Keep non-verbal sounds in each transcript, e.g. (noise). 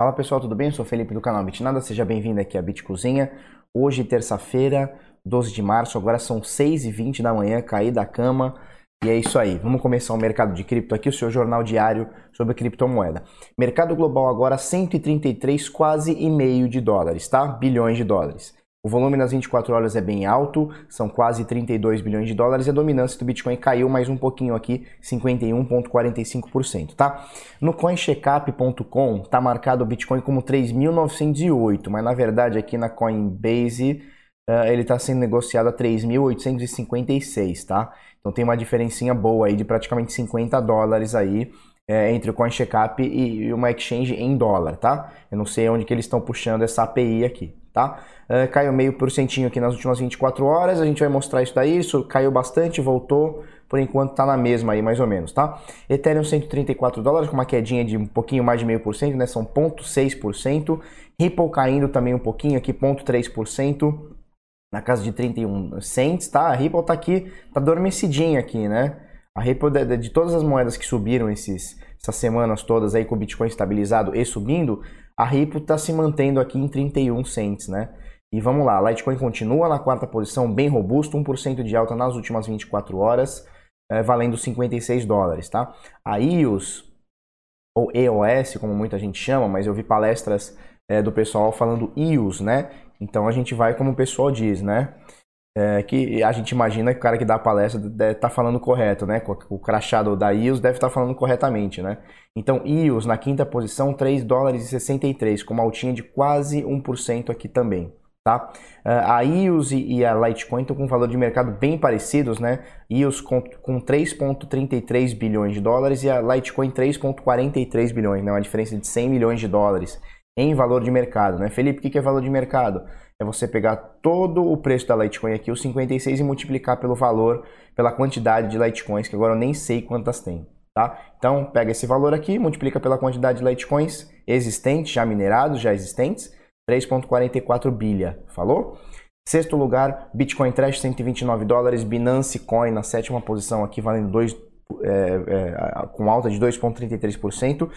Fala pessoal, tudo bem? Eu sou Felipe do canal Bitnada, seja bem-vindo aqui à Bit Cozinha. Hoje, terça-feira, 12 de março, agora são 6h20 da manhã, caí da cama e é isso aí. Vamos começar o mercado de cripto aqui, o seu jornal diário sobre criptomoeda. Mercado global agora 133 quase e meio de dólares, tá? Bilhões de dólares. O volume nas 24 horas é bem alto, são quase 32 bilhões de dólares e a dominância do Bitcoin caiu mais um pouquinho aqui, 51,45%, tá? No coincheckup.com tá marcado o Bitcoin como 3.908, mas na verdade aqui na Coinbase uh, ele está sendo negociado a 3.856, tá? Então tem uma diferencinha boa aí de praticamente 50 dólares aí é, entre o CoinCheckup e uma exchange em dólar, tá? Eu não sei onde que eles estão puxando essa API aqui, tá? Uh, caiu meio por centinho aqui nas últimas 24 horas, a gente vai mostrar isso daí, isso caiu bastante, voltou, por enquanto tá na mesma aí, mais ou menos, tá? Ethereum 134 dólares, com uma quedinha de um pouquinho mais de meio por cento, né? São 0,6%. Ripple caindo também um pouquinho aqui, 0,3%. Na casa de 31 cents, tá? A Ripple tá aqui, tá adormecidinha aqui, né? A Ripple, de, de todas as moedas que subiram esses, essas semanas todas aí com o Bitcoin estabilizado e subindo, a Ripple está se mantendo aqui em 31 cents, né? E vamos lá, Litecoin continua na quarta posição, bem robusto, 1% de alta nas últimas 24 horas, é, valendo 56 dólares, tá? A EOS, ou EOS, como muita gente chama, mas eu vi palestras é, do pessoal falando EOS, né? Então a gente vai como o pessoal diz, né? É, que a gente imagina que o cara que dá a palestra deve estar tá falando correto, né? O crachado da IOS deve estar tá falando corretamente, né? Então, IOS na quinta posição, 3 dólares e 63, com uma altinha de quase 1% aqui também, tá? É, a IOS e a Litecoin estão com um valor de mercado bem parecidos, né? IOS com, com 3,33 bilhões de dólares e a Litecoin 3,43 bilhões, né? Uma diferença de 100 milhões de dólares em valor de mercado, né? Felipe, o que é valor de mercado? É você pegar todo o preço da Litecoin aqui, os 56, e multiplicar pelo valor, pela quantidade de Litecoins, que agora eu nem sei quantas tem. Tá? Então, pega esse valor aqui, multiplica pela quantidade de Litecoins existentes, já minerados, já existentes, 3,44 bilha. Falou? Sexto lugar, Bitcoin Trash, 129 dólares, Binance Coin na sétima posição aqui, valendo 2, é, é, com alta de 2,33%.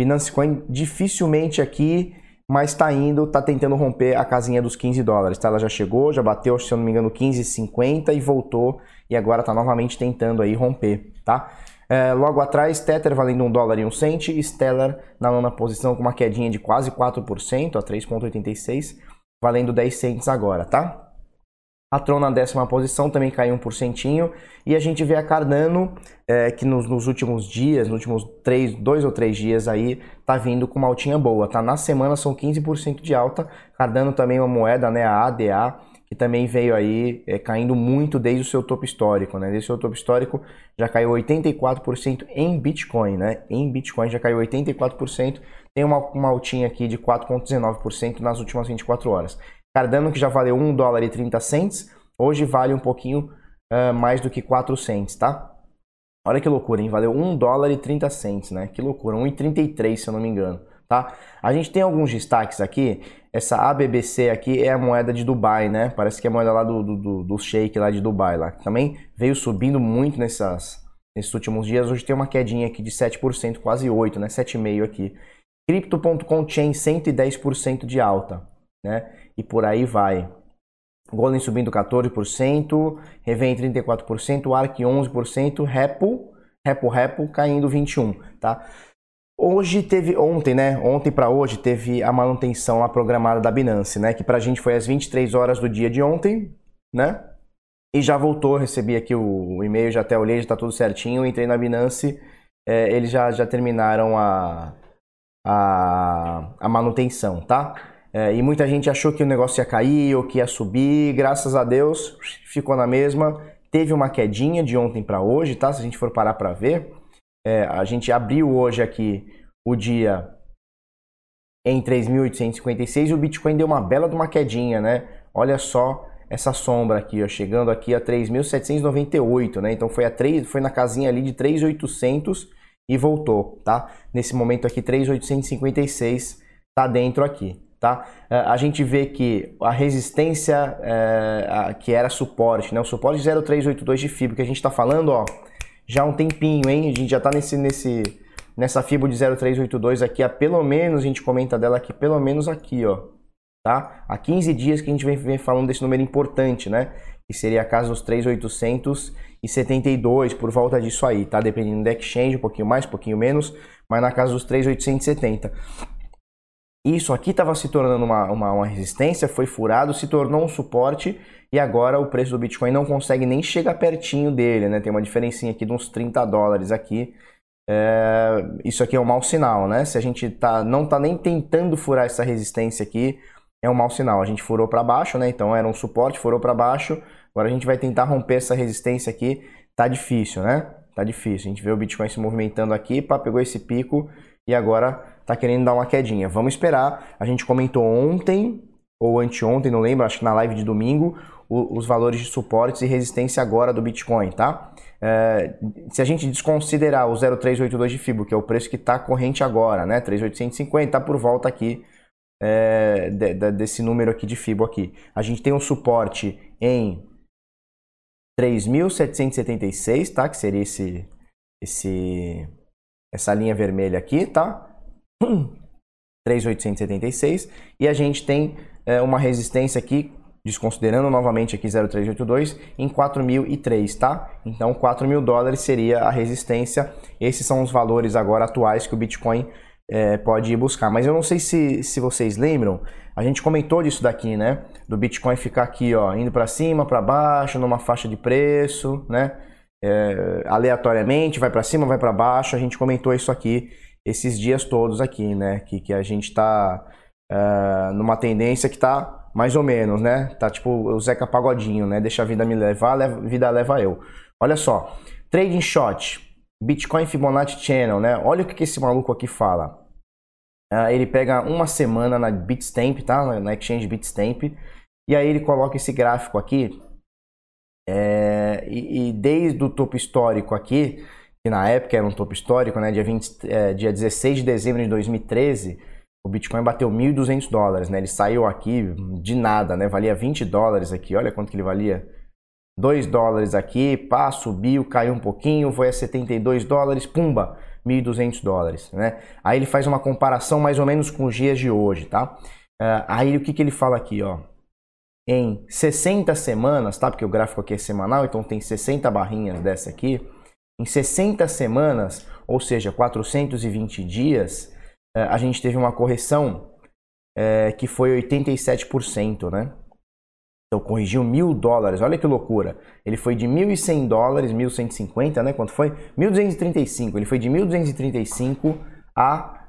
Binance Coin dificilmente aqui mas está indo, está tentando romper a casinha dos 15 dólares. Tá? Ela já chegou, já bateu, se eu não me engano, 15,50 e voltou e agora está novamente tentando aí romper, tá? É, logo atrás, Tether valendo 1 dólar e 1 cent, Stellar na nona posição com uma quedinha de quase 4%, a 3,86, valendo 10 cents agora, tá? A Tron na décima posição também caiu um porcentinho. E a gente vê a Cardano, é, que nos, nos, últimos dias, nos últimos três, dois ou três dias aí, tá vindo com uma altinha boa, tá? Na semana são 15% de alta. Cardano também é uma moeda, né? A ADA, que também veio aí é, caindo muito desde o seu topo histórico, né? Desde o seu topo histórico já caiu 84% em Bitcoin, né? Em Bitcoin já caiu 84%. Tem uma, uma altinha aqui de 4,19% nas últimas 24 horas. Cardano, que já valeu 1 dólar e 30 cents, hoje vale um pouquinho uh, mais do que 4 cents, tá? Olha que loucura, hein? Valeu 1 dólar e 30 cents, né? Que loucura, 1,33 se eu não me engano, tá? A gente tem alguns destaques aqui. Essa ABBC aqui é a moeda de Dubai, né? Parece que é a moeda lá do, do, do Sheik lá de Dubai, lá. Também veio subindo muito nessas, nesses últimos dias. Hoje tem uma quedinha aqui de 7%, quase 8%, né? 7,5% aqui. Crypto.com Chain 110% de alta, né? e por aí vai. Golem subindo 14%, Revém 34%, Arc 11%, Repo, Repo Repo caindo 21%, tá? Hoje teve, ontem, né? Ontem para hoje teve a manutenção lá programada da Binance, né? Que pra gente foi às 23 horas do dia de ontem, né? E já voltou, recebi aqui o, e-mail, já até olhei, já tá tudo certinho, entrei na Binance, é, eles já, já terminaram a, a, a manutenção, tá? É, e muita gente achou que o negócio ia cair ou que ia subir. Graças a Deus, ficou na mesma. Teve uma quedinha de ontem para hoje, tá? Se a gente for parar para ver, é, a gente abriu hoje aqui o dia em 3.856 e o Bitcoin deu uma bela de uma quedinha, né? Olha só essa sombra aqui, ó, chegando aqui a 3.798, né? Então foi a 3, foi na casinha ali de 3.800 e voltou, tá? Nesse momento aqui 3.856 tá dentro aqui. Tá? É, a gente vê que a resistência é, que era suporte, né? o suporte 0382 de fibra que a gente está falando ó, já há um tempinho, hein? a gente já está nesse, nesse, nessa FIBO de 0,382 aqui, a pelo menos, a gente comenta dela aqui, pelo menos aqui, ó, tá? Há 15 dias que a gente vem, vem falando desse número importante, né? Que seria a casa dos 3,872, por volta disso aí, tá? Dependendo do exchange, um pouquinho mais, um pouquinho menos, mas na casa dos 3,870. Isso aqui estava se tornando uma, uma, uma, resistência, foi furado, se tornou um suporte e agora o preço do Bitcoin não consegue nem chegar pertinho dele, né? Tem uma diferencinha aqui de uns 30 dólares aqui. É, isso aqui é um mau sinal, né? Se a gente tá, não está nem tentando furar essa resistência aqui, é um mau sinal. A gente furou para baixo, né? Então era um suporte, furou para baixo. Agora a gente vai tentar romper essa resistência aqui. Tá difícil, né? Tá difícil. A gente vê o Bitcoin se movimentando aqui, pá, pegou esse pico e agora tá querendo dar uma quedinha. Vamos esperar. A gente comentou ontem ou anteontem, não lembro, acho que na live de domingo, os valores de suportes e resistência agora do Bitcoin, tá? É, se a gente desconsiderar o 0,382 de FIBO, que é o preço que está corrente agora, né? 3,850, está por volta aqui é, de, de, desse número aqui de FIBO aqui. A gente tem um suporte em 3.776, tá? Que seria esse, esse, essa linha vermelha aqui, tá? (clears throat) 3.876 e a gente tem é, uma resistência aqui, desconsiderando novamente aqui 0.382, em 4.003, tá? Então 4 mil dólares seria a resistência. Esses são os valores agora atuais que o Bitcoin é, pode ir buscar. Mas eu não sei se, se vocês lembram, a gente comentou disso daqui, né? Do Bitcoin ficar aqui, ó, indo para cima, para baixo, numa faixa de preço, né? É, aleatoriamente, vai para cima, vai para baixo. A gente comentou isso aqui esses dias todos aqui, né? Que, que a gente está uh, numa tendência que está mais ou menos, né? Tá tipo o Zeca Pagodinho, né? Deixa a vida me levar, a vida leva eu. Olha só, trading shot, Bitcoin Fibonacci Channel, né? Olha o que, que esse maluco aqui fala. Uh, ele pega uma semana na Bitstamp, tá? Na Exchange Bitstamp. E aí ele coloca esse gráfico aqui. É, e, e desde o topo histórico aqui, que na época era um topo histórico, né? Dia, 20, é, dia 16 de dezembro de 2013, o Bitcoin bateu 1.200 dólares, né? Ele saiu aqui de nada, né? Valia 20 dólares aqui, olha quanto que ele valia. 2 dólares aqui, pá, subiu, caiu um pouquinho, foi a 72 dólares, pumba, 1.200 dólares, né? Aí ele faz uma comparação mais ou menos com os dias de hoje, tá? Uh, aí o que, que ele fala aqui, ó? Em 60 semanas, tá? Porque o gráfico aqui é semanal, então tem 60 barrinhas dessa aqui. Em 60 semanas, ou seja, 420 dias, eh, a gente teve uma correção é, que foi 87%, né? Então corrigiu mil dólares, olha que loucura. Ele foi de 1.100 dólares, 1.150, né? Quanto foi? 1.235. Ele foi de 1.235 a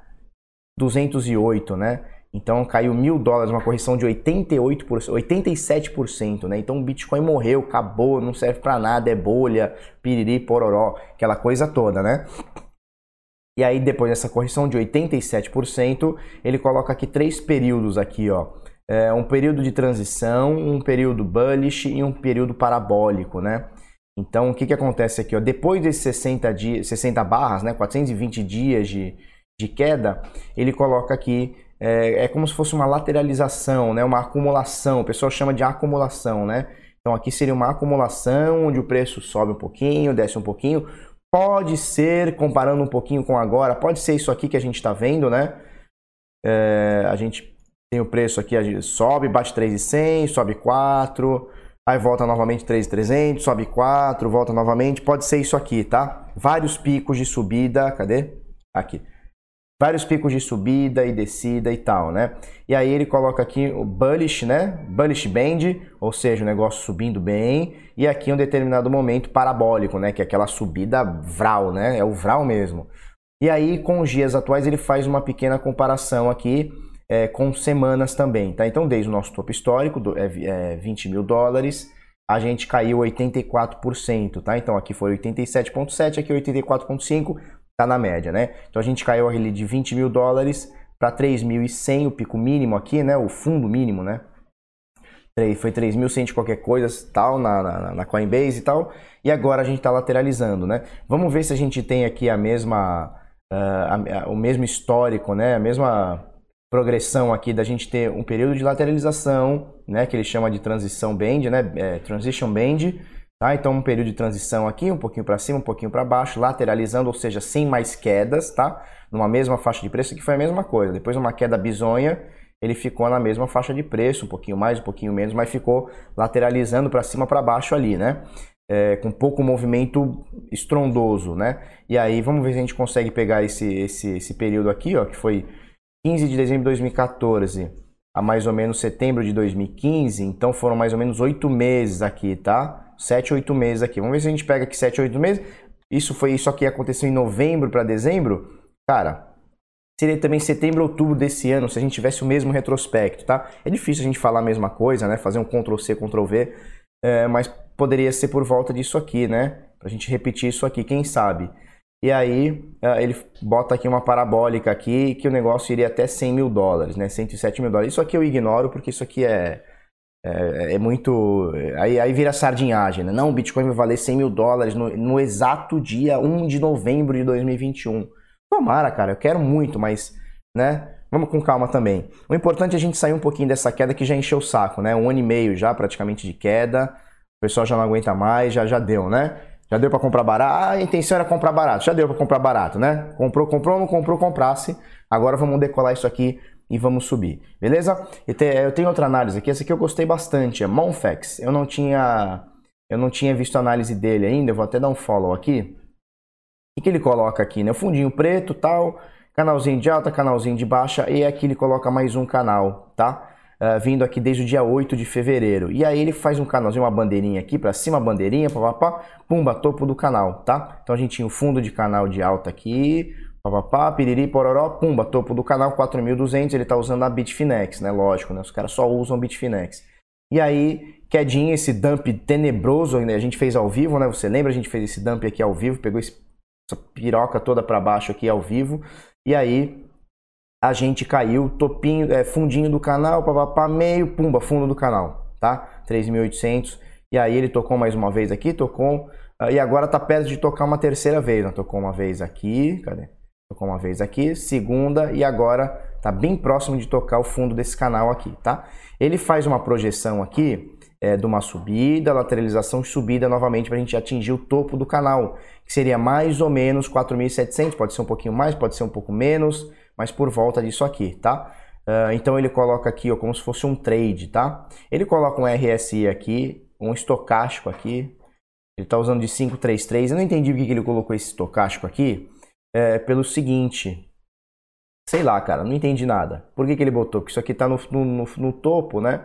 208, né? Então caiu mil dólares, uma correção de 88%, 87%, né? Então o Bitcoin morreu, acabou, não serve para nada, é bolha, piriri, pororó, aquela coisa toda, né? E aí depois dessa correção de 87%, ele coloca aqui três períodos aqui, ó. É um período de transição, um período bullish e um período parabólico, né? Então o que, que acontece aqui, ó? Depois desses 60 dias, 60 barras, né? 420 dias de, de queda, ele coloca aqui é, é como se fosse uma lateralização, né? uma acumulação. O pessoal chama de acumulação, né? Então aqui seria uma acumulação onde o preço sobe um pouquinho, desce um pouquinho. Pode ser, comparando um pouquinho com agora, pode ser isso aqui que a gente está vendo, né? É, a gente tem o preço aqui, a gente sobe, bate 3,100, sobe 4, aí volta novamente 3,300, sobe 4, volta novamente. Pode ser isso aqui, tá? Vários picos de subida, cadê? Aqui vários picos de subida e descida e tal, né? E aí ele coloca aqui o bullish, né? Bullish band, ou seja, o negócio subindo bem, e aqui um determinado momento parabólico, né? Que é aquela subida vral, né? É o vral mesmo. E aí com os dias atuais ele faz uma pequena comparação aqui é, com semanas também, tá? Então desde o nosso topo histórico, do, é, é 20 mil dólares, a gente caiu 84%, tá? Então aqui foi 87,7, aqui 84,5, está na média, né? Então a gente caiu ali de 20 mil dólares para 3.100, o pico mínimo aqui, né? O fundo mínimo, né? Foi 3.100 qualquer coisa, tal, na, na, na, Coinbase e tal. E agora a gente está lateralizando, né? Vamos ver se a gente tem aqui a mesma, uh, a, a, o mesmo histórico, né? A mesma progressão aqui da gente ter um período de lateralização, né? Que ele chama de transição band, né? É, transition band Tá? Então, um período de transição aqui, um pouquinho para cima, um pouquinho para baixo, lateralizando, ou seja, sem mais quedas, tá? Numa mesma faixa de preço, que foi a mesma coisa. Depois, uma queda bizonha, ele ficou na mesma faixa de preço, um pouquinho mais, um pouquinho menos, mas ficou lateralizando para cima, para baixo ali, né? É, com pouco movimento estrondoso, né? E aí, vamos ver se a gente consegue pegar esse, esse, esse período aqui, ó, que foi 15 de dezembro de 2014 a mais ou menos setembro de 2015, então foram mais ou menos oito meses aqui, tá? 7, 8 meses aqui. Vamos ver se a gente pega aqui 7, 8 meses. Isso foi isso aqui aconteceu em novembro para dezembro. Cara, seria também setembro, outubro desse ano, se a gente tivesse o mesmo retrospecto, tá? É difícil a gente falar a mesma coisa, né? Fazer um Ctrl C, Ctrl V, é, mas poderia ser por volta disso aqui, né? Pra gente repetir isso aqui, quem sabe? E aí é, ele bota aqui uma parabólica aqui que o negócio iria até 100 mil dólares, né? 107 mil dólares. Isso aqui eu ignoro porque isso aqui é é, é, muito. Aí, aí vira sardinhagem, né? Não, o Bitcoin vai valer 100 mil dólares no, no, exato dia 1 de novembro de 2021. Tomara, cara, eu quero muito, mas, né? Vamos com calma também. O importante é a gente sair um pouquinho dessa queda que já encheu o saco, né? Um ano e meio já praticamente de queda. O pessoal já não aguenta mais, já, já deu, né? Já deu para comprar barato. Ah, a intenção era comprar barato. Já deu para comprar barato, né? Comprou, comprou, não comprou, comprasse. Agora vamos decolar isso aqui e vamos subir, beleza? Eu tenho outra análise aqui, essa aqui eu gostei bastante, é Monfex. Eu não tinha eu não tinha visto a análise dele ainda, eu vou até dar um follow aqui. O que, ele coloca aqui, né? O fundinho preto, tal, canalzinho de alta, canalzinho de baixa, e aqui ele coloca mais um canal, tá? Uh, vindo aqui desde o dia 8 de fevereiro. E aí ele faz um canalzinho, uma bandeirinha aqui para cima, bandeirinha, papapá, pumba, topo do canal, tá? Então a gente tinha o fundo de canal de alta aqui, Papapá, piriri, pororó, pumba, topo do canal 4200, ele tá usando a Bitfinex, né? Lógico, né? Os caras só usam Bitfinex. E aí, quedinha, esse dump tenebroso, né? a gente fez ao vivo, né? Você lembra? A gente fez esse dump aqui ao vivo, pegou esse, essa piroca toda para baixo aqui ao vivo. E aí, a gente caiu, topinho, é, fundinho do canal, papapá, meio, pumba, fundo do canal, tá? 3.800. E aí ele tocou mais uma vez aqui, tocou, e agora tá perto de tocar uma terceira vez, né? Tocou uma vez aqui, cadê? Tocou uma vez aqui, segunda e agora está bem próximo de tocar o fundo desse canal aqui, tá? Ele faz uma projeção aqui é, de uma subida, lateralização e subida novamente para a gente atingir o topo do canal, que seria mais ou menos 4.700, pode ser um pouquinho mais, pode ser um pouco menos, mas por volta disso aqui, tá? Uh, então ele coloca aqui ó, como se fosse um trade, tá? Ele coloca um RSI aqui, um estocástico aqui, ele está usando de 533, eu não entendi porque ele colocou esse estocástico aqui, é, pelo seguinte. Sei lá, cara, não entendi nada. Por que, que ele botou? Porque isso aqui está no, no, no, topo, né?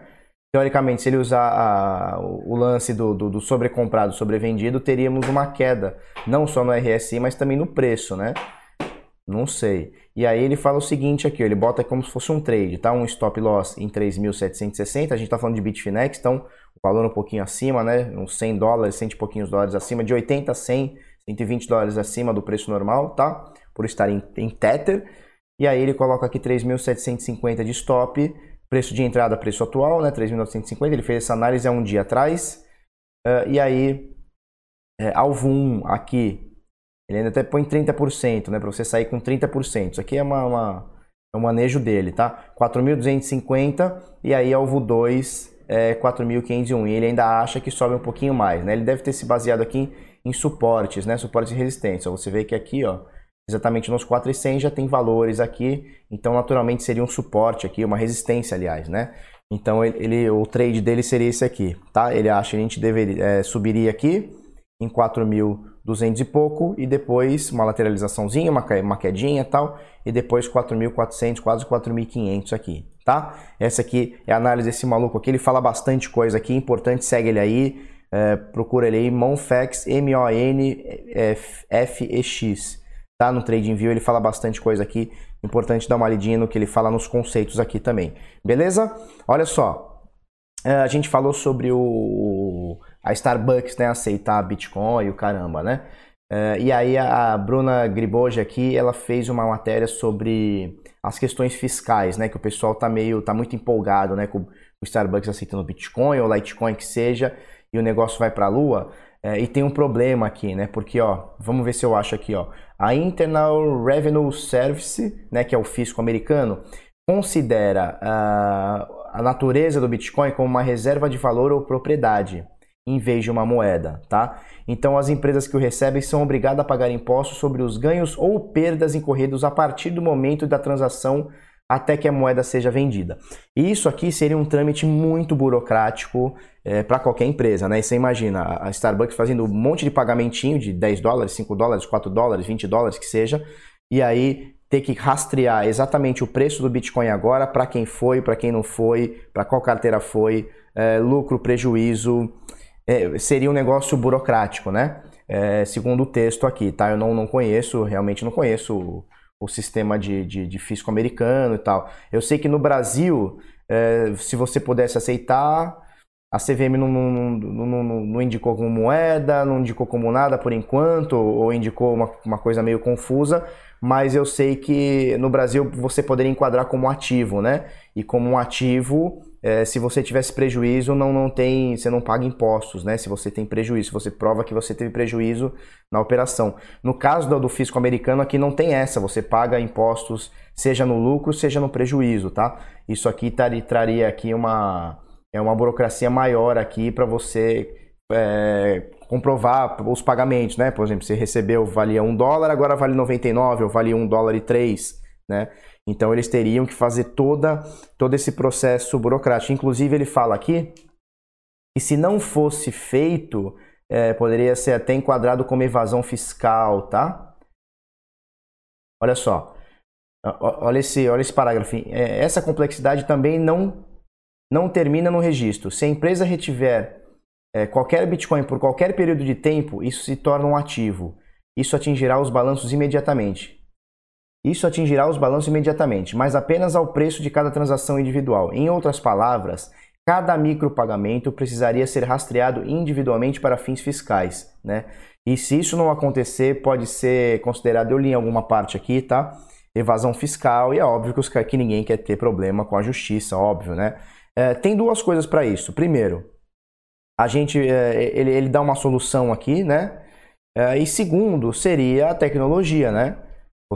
Teoricamente, se ele usar a, o lance do, do, do sobrecomprado, sobrevendido, teríamos uma queda, não só no RSI, mas também no preço, né? Não sei. E aí ele fala o seguinte aqui, ele bota como se fosse um trade, tá? Um stop loss em 3.760, a gente tá falando de Bitfinex, então o valor um pouquinho acima, né? Uns 100 dólares, 100 e pouquinhos dólares acima, de 80 a 100 120 dólares acima do preço normal, tá? Por estar em, em Tether. E aí ele coloca aqui 3.750 de stop, preço de entrada, preço atual, né? 3.950. Ele fez essa análise há um dia atrás. Uh, e aí, é, alvo 1 aqui, ele ainda até põe 30%, né? Para você sair com 30%. Isso aqui é uma, uma é manejo dele, tá? 4.250 e aí alvo 2 é 4.501. E ele ainda acha que sobe um pouquinho mais, né? Ele deve ter se baseado aqui em suportes, né? Suportes de resistência. Você vê que aqui, ó, exatamente nos 4,100 já tem valores aqui, então naturalmente seria um suporte aqui, uma resistência, aliás, né? Então ele, ele o trade dele seria esse aqui, tá? Ele acha que a gente deveria é, subiria aqui em 4.200 e pouco e depois uma lateralizaçãozinha, uma, uma quedinha e tal, e depois 4.400, quase 4.500 aqui, tá? Essa aqui é a análise desse maluco aqui, ele fala bastante coisa aqui, importante, segue ele aí, é, procura ele aí, Monfex, M-O-N-F-E-X. Tá no TradingView, ele fala bastante coisa aqui. Importante dar uma lidinha no que ele fala nos conceitos aqui também. Beleza? Olha só. É, a gente falou sobre o a Starbucks né, aceitar Bitcoin e o caramba, né? É, e aí a Bruna Griboja aqui, ela fez uma matéria sobre as questões fiscais, né? Que o pessoal tá meio, tá muito empolgado, né? Com o Starbucks aceitando Bitcoin ou Litecoin que seja e o negócio vai para a lua. É, e tem um problema aqui, né? Porque, ó, vamos ver se eu acho aqui, ó. A Internal Revenue Service, né, que é o fisco americano, considera uh, a natureza do Bitcoin como uma reserva de valor ou propriedade. em vez de uma moeda, tá? Então as empresas que o recebem são obrigadas a pagar impostos sobre os ganhos ou perdas incorridos a partir do momento da transação até que a moeda seja vendida. E isso aqui seria um trâmite muito burocrático é, para qualquer empresa, né? E você imagina a Starbucks fazendo um monte de pagamentinho de 10 dólares, 5 dólares, 4 dólares, 20 dólares, que seja, e aí ter que rastrear exatamente o preço do Bitcoin agora, para quem foi, para quem não foi, para qual carteira foi, é, lucro, prejuízo, é, seria um negócio burocrático, né? É, segundo o texto aqui, tá? Eu não, não conheço, realmente não conheço o, sistema de, de, de, fisco americano e tal. Eu sei que no Brasil, é, se você pudesse aceitar, a CVM não, não, não, não, indicou como moeda, não indicou como nada por enquanto, ou indicou uma, uma coisa meio confusa, mas eu sei que no Brasil você poderia enquadrar como ativo, né? E como um ativo, é, se você tivesse prejuízo, não, não tem, você não paga impostos, né? Se você tem prejuízo, você prova que você teve prejuízo na operação. No caso do, do fisco americano, aqui não tem essa, você paga impostos seja no lucro, seja no prejuízo, tá? Isso aqui traria, traria aqui uma, é uma burocracia maior aqui para você é, comprovar os pagamentos, né? Por exemplo, você recebeu, valia um dólar, agora vale 99, ou valia um dólar e três, né? Então eles teriam que fazer toda, todo esse processo burocrático. Inclusive ele fala aqui que se não fosse feito, é, poderia ser até enquadrado como evasão fiscal, tá? Olha só, olha esse, olha esse parágrafo. É, essa complexidade também não, não termina no registro. Se a empresa retiver é, qualquer Bitcoin por qualquer período de tempo, isso se torna um ativo. Isso atingirá os balanços imediatamente. Isso atingirá os balanços imediatamente, mas apenas ao preço de cada transação individual. Em outras palavras, cada micropagamento precisaria ser rastreado individualmente para fins fiscais, né? E se isso não acontecer, pode ser considerado, eu li em alguma parte aqui, tá? Evasão fiscal, e é óbvio que, que ninguém quer ter problema com a justiça, óbvio, né? É, tem duas coisas para isso. Primeiro, a gente, é, ele, ele dá uma solução aqui, né? É, e segundo, seria a tecnologia, né?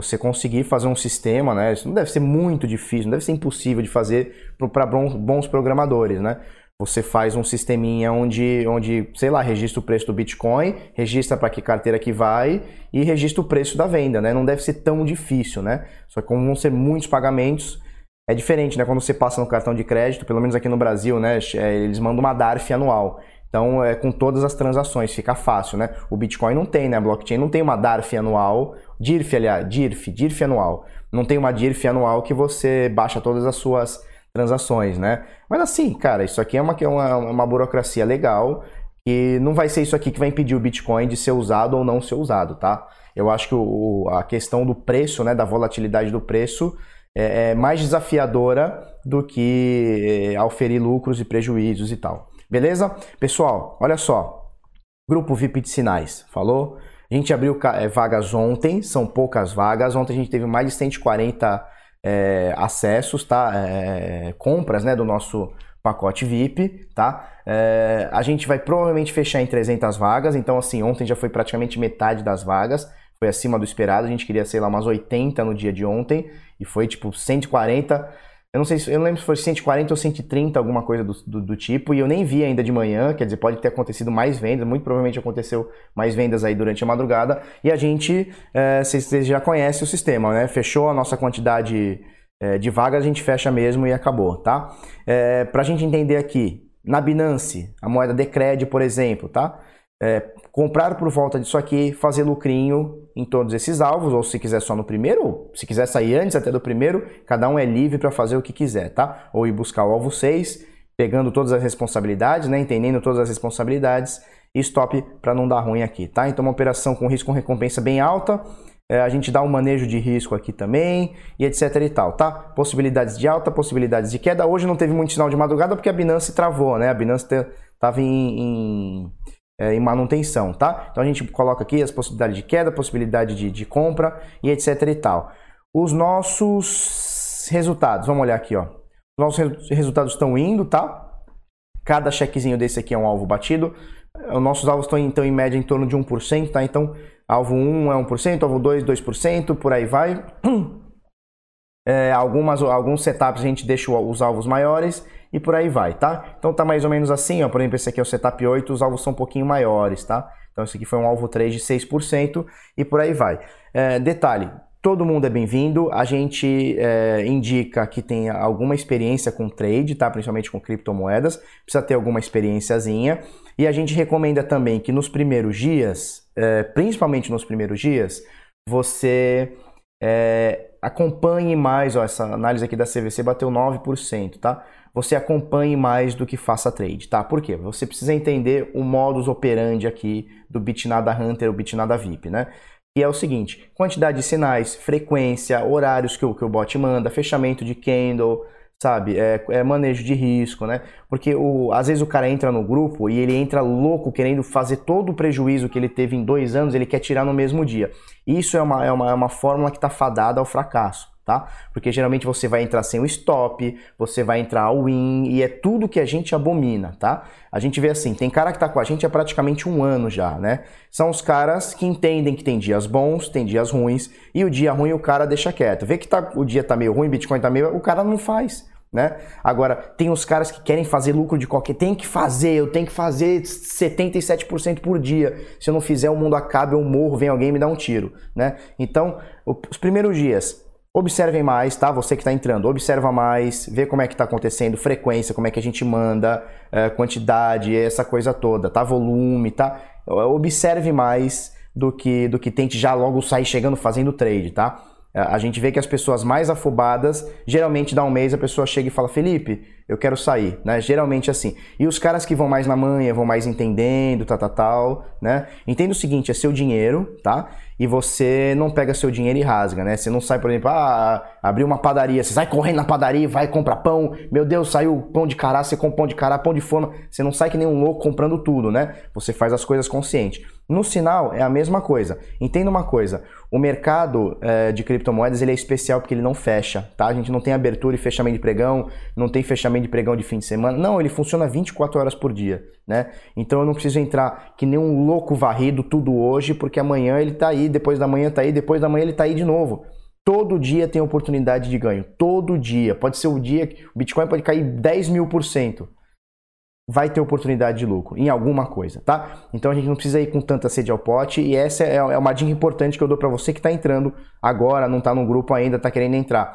Você conseguir fazer um sistema, né? Isso não deve ser muito difícil, não deve ser impossível de fazer para bons programadores, né? Você faz um sisteminha onde, onde, sei lá, registra o preço do Bitcoin, registra para que carteira que vai e registra o preço da venda, né? Não deve ser tão difícil, né? Só que como vão ser muitos pagamentos, é diferente, né? Quando você passa no cartão de crédito, pelo menos aqui no Brasil, né? É, eles mandam uma DARF anual. Então, é com todas as transações, fica fácil, né? O Bitcoin não tem, né? A blockchain não tem uma DARF anual, DIRF, aliás, DIRF, DIRF anual. Não tem uma DIRF anual que você baixa todas as suas transações, né? Mas assim, cara, isso aqui é uma, é uma, uma burocracia legal e não vai ser isso aqui que vai impedir o Bitcoin de ser usado ou não ser usado, tá? Eu acho que o, a questão do preço, né, da volatilidade do preço, é, é mais desafiadora do que é, auferir lucros e prejuízos e tal. Beleza? Pessoal, olha só. Grupo VIP de sinais, falou? A gente abriu é, vagas ontem, são poucas vagas. Ontem a gente teve mais de 140 é, acessos, tá? É, compras, né, do nosso pacote VIP, tá? É, a gente vai provavelmente fechar em 300 vagas, então assim, ontem já foi praticamente metade das vagas, foi acima do esperado, a gente queria, sei lá, umas 80 no dia de ontem, e foi tipo 140 eu não sei se eu não lembro se foi 140 ou 130, alguma coisa do, do, do, tipo, e eu nem vi ainda de manhã, quer dizer, pode ter acontecido mais vendas, muito provavelmente aconteceu mais vendas aí durante a madrugada, e a gente, é, vocês já conhecem o sistema, né? Fechou a nossa quantidade é, de vagas, a gente fecha mesmo e acabou, tá? É, pra gente entender aqui, na Binance, a moeda Decred, por exemplo, tá? É, comprar por volta disso aqui, fazer lucrinho em todos esses alvos, ou se quiser só no primeiro, se quiser sair antes até do primeiro, cada um é livre para fazer o que quiser, tá? Ou ir buscar o alvo 6, pegando todas as responsabilidades, né? Entendendo todas as responsabilidades e stop para não dar ruim aqui, tá? Então uma operação com risco com recompensa bem alta, é, a gente dá um manejo de risco aqui também e etc e tal, tá? Possibilidades de alta, possibilidades de queda. Hoje não teve muito sinal de madrugada porque a Binance travou, né? A Binance estava em, em é, em manutenção, tá? Então a gente coloca aqui as possibilidades de queda, possibilidade de, de compra e etc e tal. Os nossos resultados, vamos olhar aqui, ó. Os nossos resultados estão indo, tá? Cada chequezinho desse aqui é um alvo batido. Os nossos alvos estão então em média em torno de 1%, tá? Então, alvo 1 é 1%, alvo 2, 2%, por aí vai. (clears throat) É, algumas, alguns setups a gente deixa os alvos maiores e por aí vai, tá? Então tá mais ou menos assim, ó, por exemplo, esse aqui é o setup 8, os alvos são um pouquinho maiores, tá? Então esse aqui foi um alvo 3 de 6% e por aí vai. É, detalhe, todo mundo é bem-vindo, a gente é, indica que tenha alguma experiência com trade, tá? Principalmente com criptomoedas, precisa ter alguma experiênciazinha. E a gente recomenda também que nos primeiros dias, é, principalmente nos primeiros dias, você é, acompanhe mais, ó, essa análise aqui da CVC bateu 9%, tá? Você acompanhe mais do que faça trade, tá? Por quê? Você precisa entender o modus operandi aqui do Bitnada Hunter, o Bitnada VIP, né? E é o seguinte, quantidade de sinais, frequência, horários que o, que o bot manda, fechamento de candle, sabe? É, é, manejo de risco, né? Porque o, às vezes o cara entra no grupo e ele entra louco querendo fazer todo o prejuízo que ele teve em dois anos, ele quer tirar no mesmo dia. Isso é uma, é uma, é uma fórmula que está fadada ao fracasso. Tá? Porque geralmente você vai entrar sem o stop, você vai entrar ao win e é tudo que a gente abomina, tá? A gente vê assim, tem cara que tá com a gente há praticamente um ano já, né? São os caras que entendem que tem dias bons, tem dias ruins e o dia ruim o cara deixa quieto. Vê que tá, o dia tá meio ruim, Bitcoin tá meio, o cara não faz né? Agora, tem os caras que querem fazer lucro de qualquer, tem que fazer, eu tenho que fazer 77% por dia. Se eu não fizer, o mundo acaba, eu morro, vem alguém me dá um tiro, né? Então, os primeiros dias, observem mais, tá? Você que está entrando, observa mais, vê como é que está acontecendo, frequência, como é que a gente manda, eh, quantidade, essa coisa toda, tá? Volume, tá? Observe mais do que do que tente já logo sair chegando fazendo trade, tá? A gente vê que as pessoas mais afobadas, geralmente dá um mês, a pessoa chega e fala, Felipe, eu quero sair, né? Geralmente assim. E os caras que vão mais na manha, vão mais entendendo, tal, tal, tal, né? Entenda o seguinte, é seu dinheiro, tá? E você não pega seu dinheiro e rasga, né? Você não sai, por exemplo, ah, abriu uma padaria, você sai correndo na padaria, vai comprar pão, meu Deus, saiu pão de cará, você compra pão de cará, pão de forma, você não sai que nem um louco comprando tudo, né? Você faz as coisas consciente. No sinal é a mesma coisa. Entenda uma coisa, o mercado é, de criptomoedas ele é especial porque ele não fecha, tá? A gente não tem abertura e fechamento de pregão, não tem fechamento de pregão de fim de semana. Não, ele funciona 24 horas por dia, né? Então eu não preciso entrar que nem um louco varrido tudo hoje, porque amanhã ele tá aí, depois da manhã tá aí, depois da manhã ele tá aí de novo. Todo dia tem oportunidade de ganho. Todo dia. Pode ser o dia que o Bitcoin pode cair 10 mil por cento vai ter oportunidade de lucro em alguma coisa, tá? Então a gente não precisa ir com tanta sede ao pote e essa é, é uma dica importante que eu dou para você que está entrando agora, não está no grupo ainda, está querendo entrar.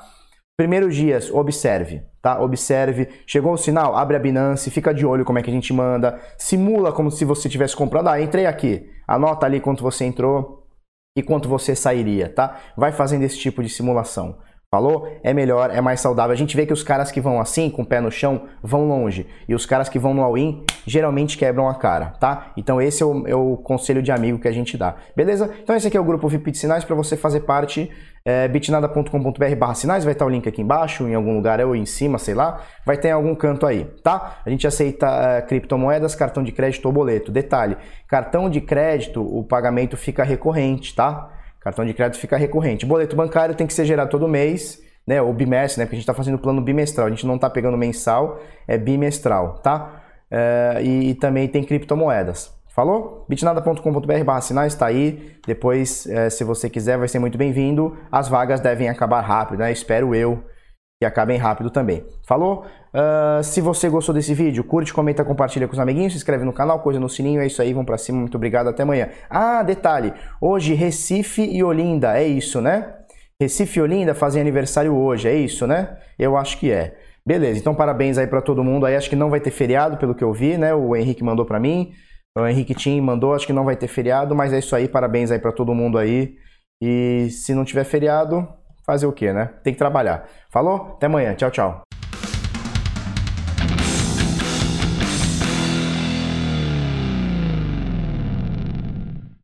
Primeiros dias, observe, tá? Observe. Chegou o sinal, abre a Binance, fica de olho como é que a gente manda, simula como se você tivesse comprado. Ah, entrei aqui. Anota ali quanto você entrou e quanto você sairia, tá? Vai fazendo esse tipo de simulação. Falou? É melhor, é mais saudável. A gente vê que os caras que vão assim, com o pé no chão, vão longe. E os caras que vão no all-in, geralmente quebram a cara, tá? Então esse é o, é o, conselho de amigo que a gente dá. Beleza? Então esse aqui é o grupo VIP de Sinais para você fazer parte. É, bitnada.com.br barra sinais, vai estar o link aqui embaixo, em algum lugar ou em cima, sei lá. Vai ter em algum canto aí, tá? A gente aceita é, criptomoedas, cartão de crédito ou boleto. Detalhe, cartão de crédito, o pagamento fica recorrente, tá? Cartão de crédito fica recorrente. Boleto bancário tem que ser gerado todo mês, né? Ou bimestre, né? Porque a gente está fazendo plano bimestral. A gente não está pegando mensal, é bimestral, tá? É, e, também tem criptomoedas. Falou? bitnada.com.br barra sinais está aí. Depois, é, se você quiser, vai ser muito bem-vindo. As vagas devem acabar rápido, né? Espero eu que acabem rápido também. Falou? Uh, se você gostou desse vídeo, curte, comenta, compartilha com os amiguinhos, se inscreve no canal, coisa no sininho, é isso aí, vamos pra cima, muito obrigado, até amanhã. Ah, detalhe, hoje Recife e Olinda, é isso, né? Recife e Olinda fazem aniversário hoje, é isso, né? Eu acho que é. Beleza, então parabéns aí para todo mundo aí, acho que não vai ter feriado, pelo que eu vi, né? O Henrique mandou para mim, o Henrique Tim mandou, acho que não vai ter feriado, mas é isso aí, parabéns aí para todo mundo aí. E se não tiver feriado, fazer o quê, né? Tem que trabalhar. Falou? Até amanhã. Tchau, tchau.